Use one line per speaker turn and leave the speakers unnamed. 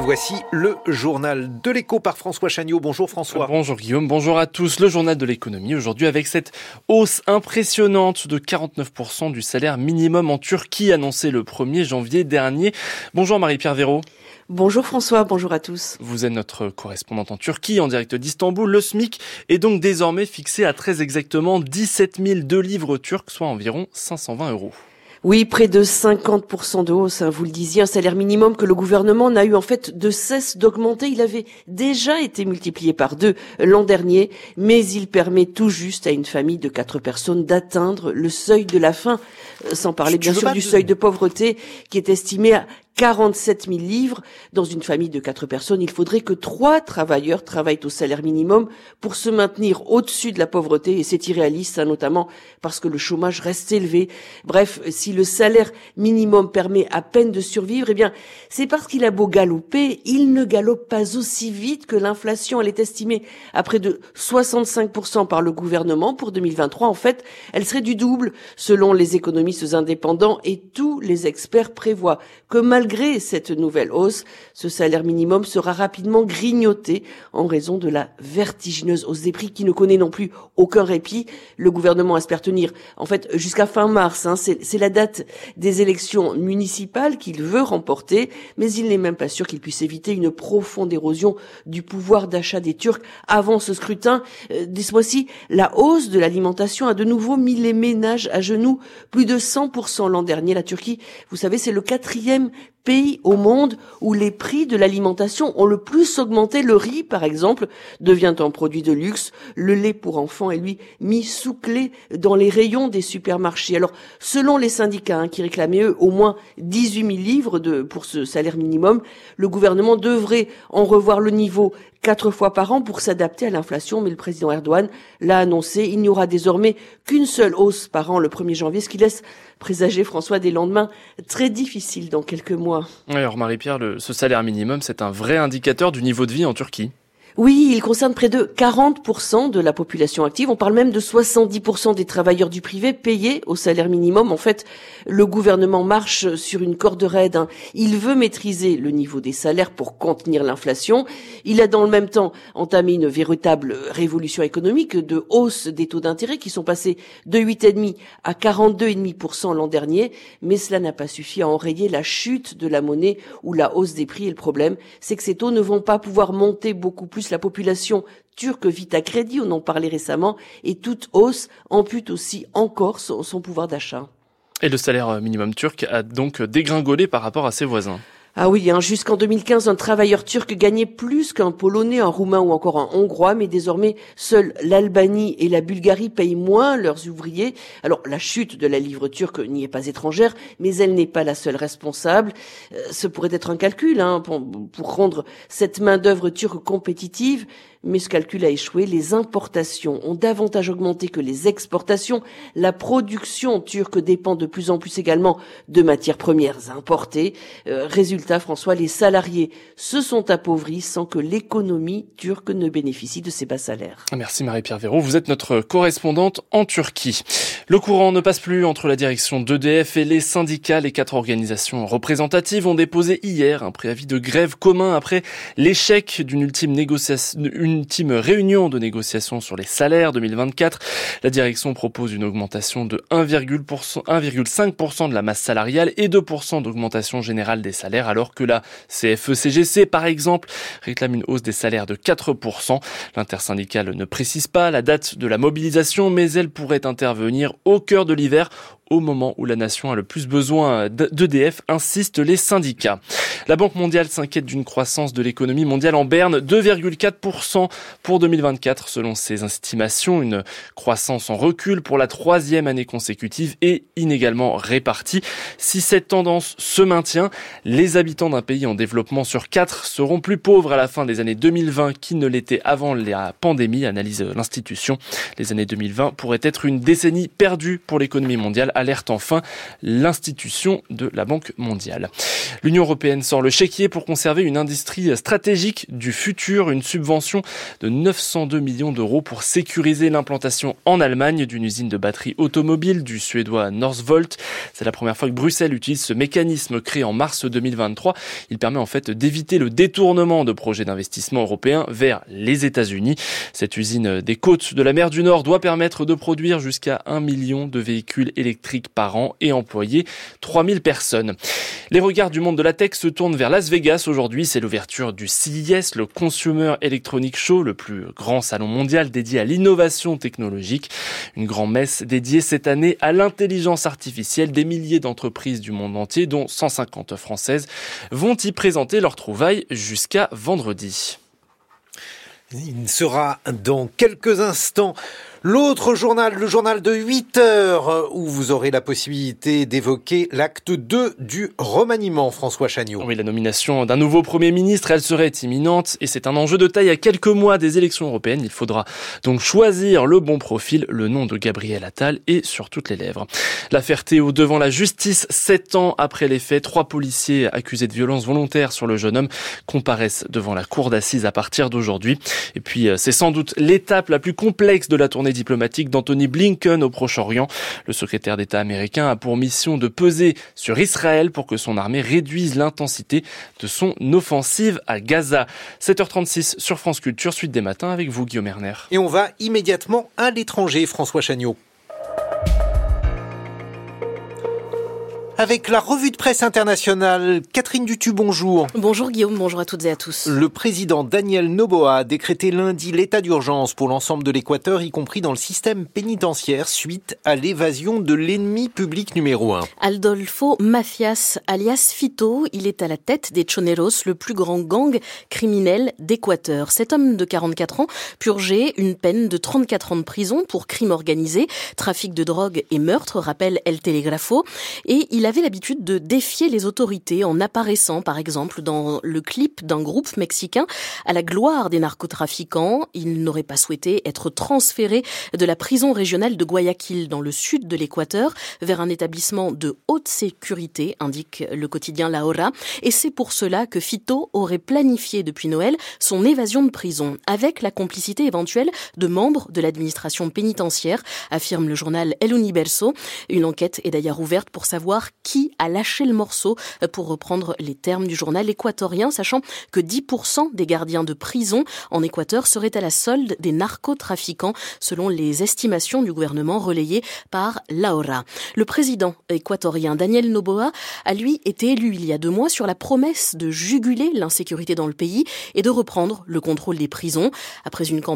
Et voici le journal de l'écho par François Chagnot. Bonjour François.
Bonjour Guillaume, bonjour à tous. Le journal de l'économie aujourd'hui avec cette hausse impressionnante de 49% du salaire minimum en Turquie annoncé le 1er janvier dernier. Bonjour Marie-Pierre Véraud.
Bonjour François, bonjour à tous.
Vous êtes notre correspondante en Turquie, en direct d'Istanbul. Le SMIC est donc désormais fixé à très exactement 17 002 livres turcs, soit environ 520 euros.
Oui, près de 50% de hausse, hein, vous le disiez, un salaire minimum que le gouvernement n'a eu en fait de cesse d'augmenter. Il avait déjà été multiplié par deux l'an dernier, mais il permet tout juste à une famille de quatre personnes d'atteindre le seuil de la faim, euh, sans parler bien sûr du seuil de pauvreté qui est estimé à 47 000 livres. Dans une famille de quatre personnes, il faudrait que trois travailleurs travaillent au salaire minimum pour se maintenir au-dessus de la pauvreté et c'est irréaliste, hein, notamment parce que le chômage reste élevé. Bref, si le salaire minimum permet à peine de survivre, eh bien, c'est parce qu'il a beau galoper, il ne galope pas aussi vite que l'inflation. Elle est estimée à près de 65% par le gouvernement pour 2023. En fait, elle serait du double selon les économistes indépendants et tous les experts prévoient que malgré cette nouvelle hausse, ce salaire minimum sera rapidement grignoté en raison de la vertigineuse hausse des prix qui ne connaît non plus aucun répit. Le gouvernement espère tenir, en fait, jusqu'à fin mars. Hein, c'est la date des élections municipales qu'il veut remporter, mais il n'est même pas sûr qu'il puisse éviter une profonde érosion du pouvoir d'achat des Turcs avant ce scrutin. Euh, ce mois-ci, la hausse de l'alimentation a de nouveau mis les ménages à genoux. Plus de 100% l'an dernier, la Turquie, vous savez, c'est le quatrième pays au monde où les prix de l'alimentation ont le plus augmenté. Le riz, par exemple, devient un produit de luxe. Le lait pour enfants est, lui, mis sous clé dans les rayons des supermarchés. Alors, selon les syndicats hein, qui réclamaient, eux, au moins 18 000 livres de, pour ce salaire minimum, le gouvernement devrait en revoir le niveau quatre fois par an pour s'adapter à l'inflation. Mais le président Erdogan l'a annoncé. Il n'y aura désormais qu'une seule hausse par an le 1er janvier, ce qui laisse présager, François, des lendemains très difficiles dans quelques mois.
alors Marie-Pierre, ce salaire minimum, c'est un vrai indicateur du niveau de vie en Turquie.
Oui, il concerne près de 40% de la population active. On parle même de 70% des travailleurs du privé payés au salaire minimum. En fait, le gouvernement marche sur une corde raide. Hein. Il veut maîtriser le niveau des salaires pour contenir l'inflation. Il a dans le même temps entamé une véritable révolution économique de hausse des taux d'intérêt qui sont passés de 8,5 à 42,5% l'an dernier. Mais cela n'a pas suffi à enrayer la chute de la monnaie ou la hausse des prix. Et le problème, c'est que ces taux ne vont pas pouvoir monter beaucoup plus la population turque vit à crédit, on en parlait récemment, et toute hausse ampute aussi encore son pouvoir d'achat.
Et le salaire minimum turc a donc dégringolé par rapport à ses voisins.
Ah oui, hein, jusqu'en 2015, un travailleur turc gagnait plus qu'un Polonais, un Roumain ou encore un Hongrois, mais désormais, seuls l'Albanie et la Bulgarie payent moins leurs ouvriers. Alors, la chute de la livre turque n'y est pas étrangère, mais elle n'est pas la seule responsable. Euh, ce pourrait être un calcul hein, pour, pour rendre cette main-d'œuvre turque compétitive, mais ce calcul a échoué. Les importations ont davantage augmenté que les exportations. La production turque dépend de plus en plus également de matières premières importées. Euh, résultat, François, les salariés se sont appauvris sans que l'économie turque ne bénéficie de ces bas salaires.
Merci Marie-Pierre Véraud. Vous êtes notre correspondante en Turquie. Le courant ne passe plus entre la direction d'EDF et les syndicats. Les quatre organisations représentatives ont déposé hier un préavis de grève commun après l'échec d'une ultime négociation, ultime réunion de négociation sur les salaires 2024. La direction propose une augmentation de 1,5% de la masse salariale et 2% d'augmentation générale des salaires, alors que la CFE-CGC, par exemple, réclame une hausse des salaires de 4%. L'intersyndicale ne précise pas la date de la mobilisation, mais elle pourrait intervenir au cœur de l'hiver au moment où la nation a le plus besoin d'EDF, insistent les syndicats. La Banque mondiale s'inquiète d'une croissance de l'économie mondiale en berne, 2,4% pour 2024 selon ses estimations, une croissance en recul pour la troisième année consécutive et inégalement répartie. Si cette tendance se maintient, les habitants d'un pays en développement sur quatre seront plus pauvres à la fin des années 2020 qu'ils ne l'étaient avant la pandémie, analyse l'institution. Les années 2020 pourraient être une décennie perdue pour l'économie mondiale alerte enfin l'institution de la Banque mondiale. L'Union européenne sort le chéquier pour conserver une industrie stratégique du futur, une subvention de 902 millions d'euros pour sécuriser l'implantation en Allemagne d'une usine de batterie automobile du suédois Northvolt. C'est la première fois que Bruxelles utilise ce mécanisme créé en mars 2023. Il permet en fait d'éviter le détournement de projets d'investissement européens vers les États-Unis. Cette usine des côtes de la mer du Nord doit permettre de produire jusqu'à 1 million de véhicules électriques par an et employer 3000 personnes. Les regards du monde de la tech se tournent vers Las Vegas aujourd'hui. C'est l'ouverture du CES, le Consumer Electronic Show, le plus grand salon mondial dédié à l'innovation technologique. Une grande messe dédiée cette année à l'intelligence artificielle. Des milliers d'entreprises du monde entier, dont 150 françaises, vont y présenter leurs trouvailles jusqu'à vendredi.
Il sera dans quelques instants L'autre journal, le journal de 8 heures, où vous aurez la possibilité d'évoquer l'acte 2 du remaniement, François Chagnot.
Oui, la nomination d'un nouveau Premier ministre, elle serait imminente, et c'est un enjeu de taille à quelques mois des élections européennes. Il faudra donc choisir le bon profil, le nom de Gabriel Attal est sur toutes les lèvres. L'affaire Théo devant la justice, sept ans après les faits, trois policiers accusés de violence volontaire sur le jeune homme comparaissent devant la cour d'assises à partir d'aujourd'hui. Et puis, euh, c'est sans doute l'étape la plus complexe de la tournée diplomatique d'Anthony Blinken au Proche-Orient. Le secrétaire d'État américain a pour mission de peser sur Israël pour que son armée réduise l'intensité de son offensive à Gaza. 7h36 sur France Culture, suite des matins avec vous Guillaume Erner.
Et on va immédiatement à l'étranger, François Chagnot. Avec la revue de presse internationale. Catherine Dutu, bonjour.
Bonjour Guillaume, bonjour à toutes et à tous.
Le président Daniel Noboa a décrété lundi l'état d'urgence pour l'ensemble de l'Équateur, y compris dans le système pénitentiaire, suite à l'évasion de l'ennemi public numéro un.
Aldolfo Mafias, alias Fito, il est à la tête des Choneros, le plus grand gang criminel d'Équateur. Cet homme de 44 ans purgeait une peine de 34 ans de prison pour crime organisé, trafic de drogue et meurtre, rappelle El Telegrafo, et il a avait l'habitude de défier les autorités en apparaissant, par exemple, dans le clip d'un groupe mexicain à la gloire des narcotrafiquants? Il n'aurait pas souhaité être transféré de la prison régionale de Guayaquil dans le sud de l'Équateur vers un établissement de haute sécurité, indique le quotidien La Hora. Et c'est pour cela que Fito aurait planifié depuis Noël son évasion de prison avec la complicité éventuelle de membres de l'administration pénitentiaire, affirme le journal El Universo. Une enquête est d'ailleurs ouverte pour savoir qui a lâché le morceau, euh, pour reprendre les termes du journal équatorien, sachant que 10% des gardiens de prison en Équateur seraient à la solde des narcotrafiquants, selon les estimations du gouvernement relayées par Laura. Le président équatorien Daniel Noboa a lui été élu il y a deux mois sur la promesse de juguler l'insécurité dans le pays et de reprendre le contrôle des prisons. Après une campagne